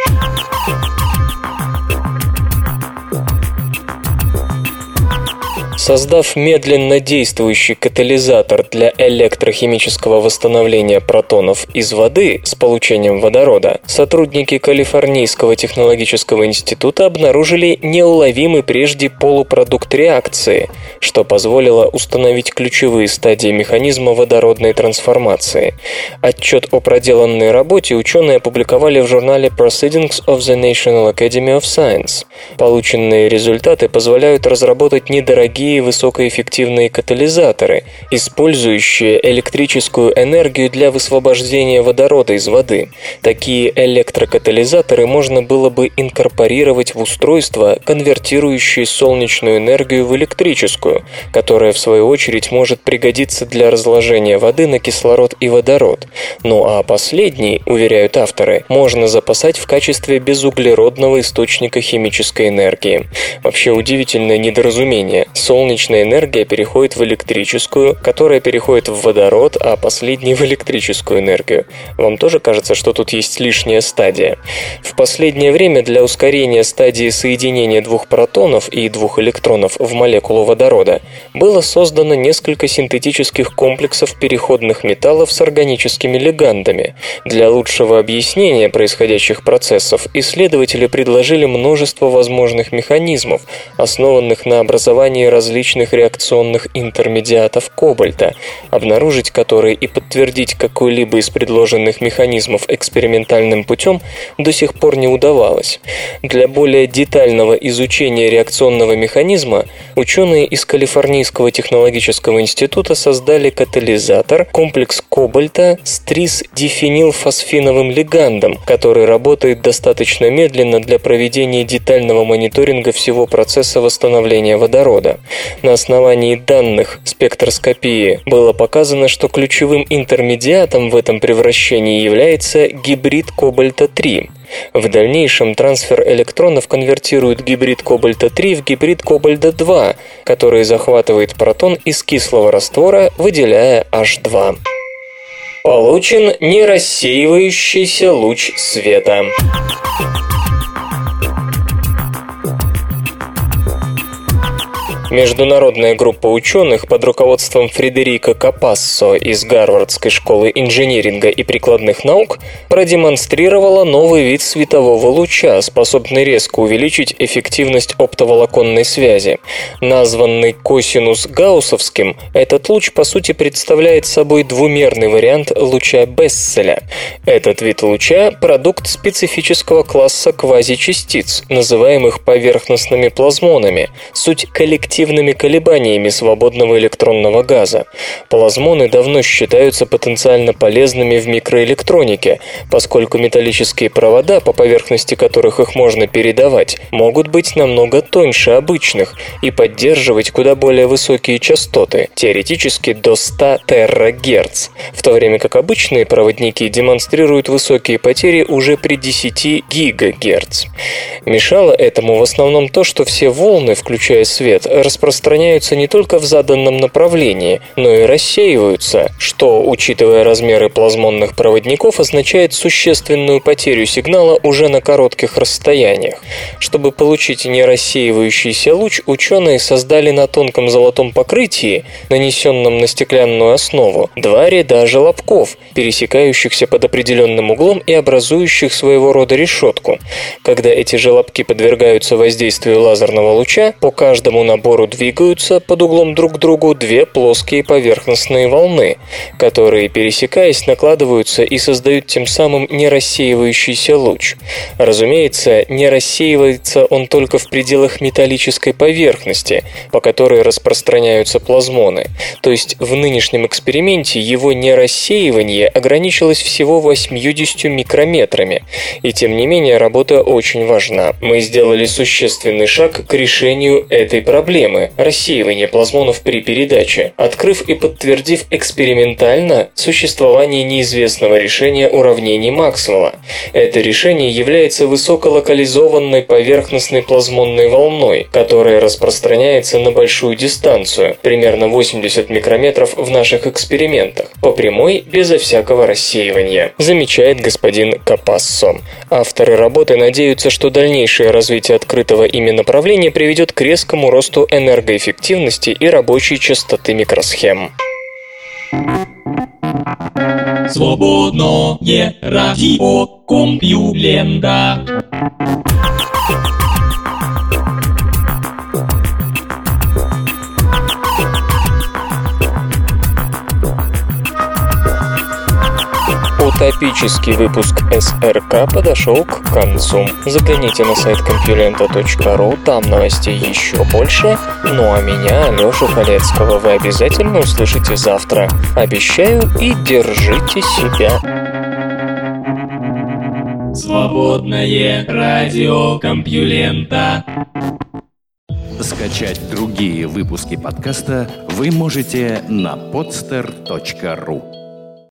Создав медленно действующий катализатор для электрохимического восстановления протонов из воды с получением водорода, сотрудники Калифорнийского технологического института обнаружили неуловимый прежде полупродукт реакции, что позволило установить ключевые стадии механизма водородной трансформации. Отчет о проделанной работе ученые опубликовали в журнале Proceedings of the National Academy of Science. Полученные результаты позволяют разработать недорогие и высокоэффективные катализаторы, использующие электрическую энергию для высвобождения водорода из воды. Такие электрокатализаторы можно было бы инкорпорировать в устройства, конвертирующие солнечную энергию в электрическую, которая в свою очередь может пригодиться для разложения воды на кислород и водород. Ну а последний, уверяют авторы, можно запасать в качестве безуглеродного источника химической энергии. Вообще удивительное недоразумение. Солнечная энергия переходит в электрическую, которая переходит в водород, а последний в электрическую энергию. Вам тоже кажется, что тут есть лишняя стадия? В последнее время для ускорения стадии соединения двух протонов и двух электронов в молекулу водорода было создано несколько синтетических комплексов переходных металлов с органическими легандами. Для лучшего объяснения происходящих процессов исследователи предложили множество возможных механизмов, основанных на образовании различных реакционных интермедиатов кобальта, обнаружить которые и подтвердить какой-либо из предложенных механизмов экспериментальным путем до сих пор не удавалось. Для более детального изучения реакционного механизма ученые из Калифорнийского технологического института создали катализатор, комплекс кобальта с трис-дифенилфосфиновым легандом, который работает достаточно медленно для проведения детального мониторинга всего процесса восстановления водорода. На основании данных спектроскопии было показано, что ключевым интермедиатом в этом превращении является гибрид кобальта-3. В дальнейшем трансфер электронов конвертирует гибрид кобальта-3 в гибрид кобальта-2, который захватывает протон из кислого раствора, выделяя H2. Получен нерассеивающийся луч света. Международная группа ученых под руководством Фредерика Капассо из Гарвардской школы инжиниринга и прикладных наук продемонстрировала новый вид светового луча, способный резко увеличить эффективность оптоволоконной связи. Названный косинус гауссовским, этот луч по сути представляет собой двумерный вариант луча Бесселя. Этот вид луча – продукт специфического класса квазичастиц, называемых поверхностными плазмонами, суть коллективных активными колебаниями свободного электронного газа. Плазмоны давно считаются потенциально полезными в микроэлектронике, поскольку металлические провода, по поверхности которых их можно передавать, могут быть намного тоньше обычных и поддерживать куда более высокие частоты, теоретически до 100 терагерц, в то время как обычные проводники демонстрируют высокие потери уже при 10 гигагерц. Мешало этому в основном то, что все волны, включая свет, распространяются не только в заданном направлении, но и рассеиваются, что, учитывая размеры плазмонных проводников, означает существенную потерю сигнала уже на коротких расстояниях. Чтобы получить нерассеивающийся луч, ученые создали на тонком золотом покрытии, нанесенном на стеклянную основу, два ряда желобков, пересекающихся под определенным углом и образующих своего рода решетку. Когда эти желобки подвергаются воздействию лазерного луча, по каждому набору пору двигаются под углом друг к другу две плоские поверхностные волны, которые, пересекаясь, накладываются и создают тем самым нерассеивающийся луч. Разумеется, не рассеивается он только в пределах металлической поверхности, по которой распространяются плазмоны. То есть в нынешнем эксперименте его нерассеивание ограничилось всего 80 микрометрами. И тем не менее работа очень важна. Мы сделали существенный шаг к решению этой проблемы проблемы рассеивания плазмонов при передаче, открыв и подтвердив экспериментально существование неизвестного решения уравнений Максвелла. Это решение является высоколокализованной поверхностной плазмонной волной, которая распространяется на большую дистанцию, примерно 80 микрометров в наших экспериментах, по прямой, безо всякого рассеивания, замечает господин Капассо. Авторы работы надеются, что дальнейшее развитие открытого ими направления приведет к резкому росту энергии энергоэффективности и рабочей частоты микросхем. Свободное радио Компьюлента. Утопический выпуск СРК подошел к концу. Загляните на сайт компьюлента.ру, там новостей еще больше. Ну а меня, Алешу Халецкого, вы обязательно услышите завтра. Обещаю и держите себя. Свободное радио Компьюлента. Скачать другие выпуски подкаста вы можете на podster.ru